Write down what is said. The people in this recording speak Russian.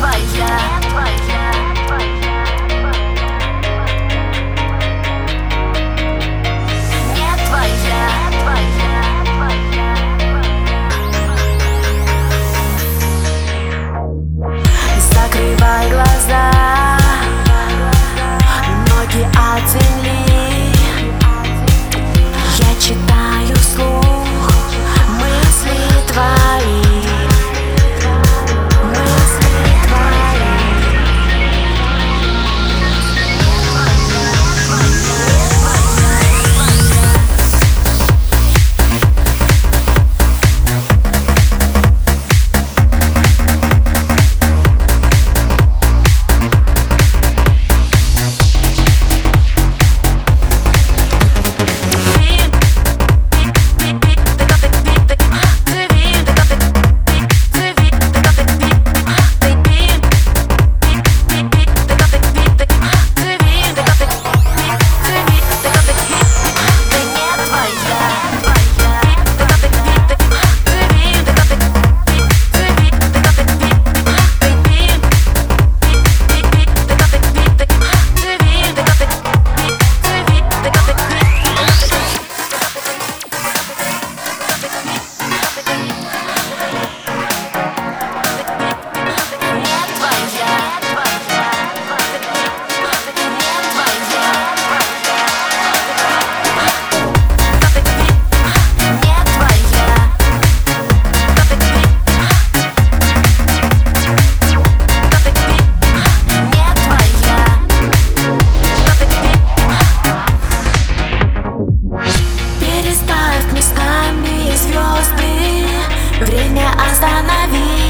твоя, не твоя. Время остановить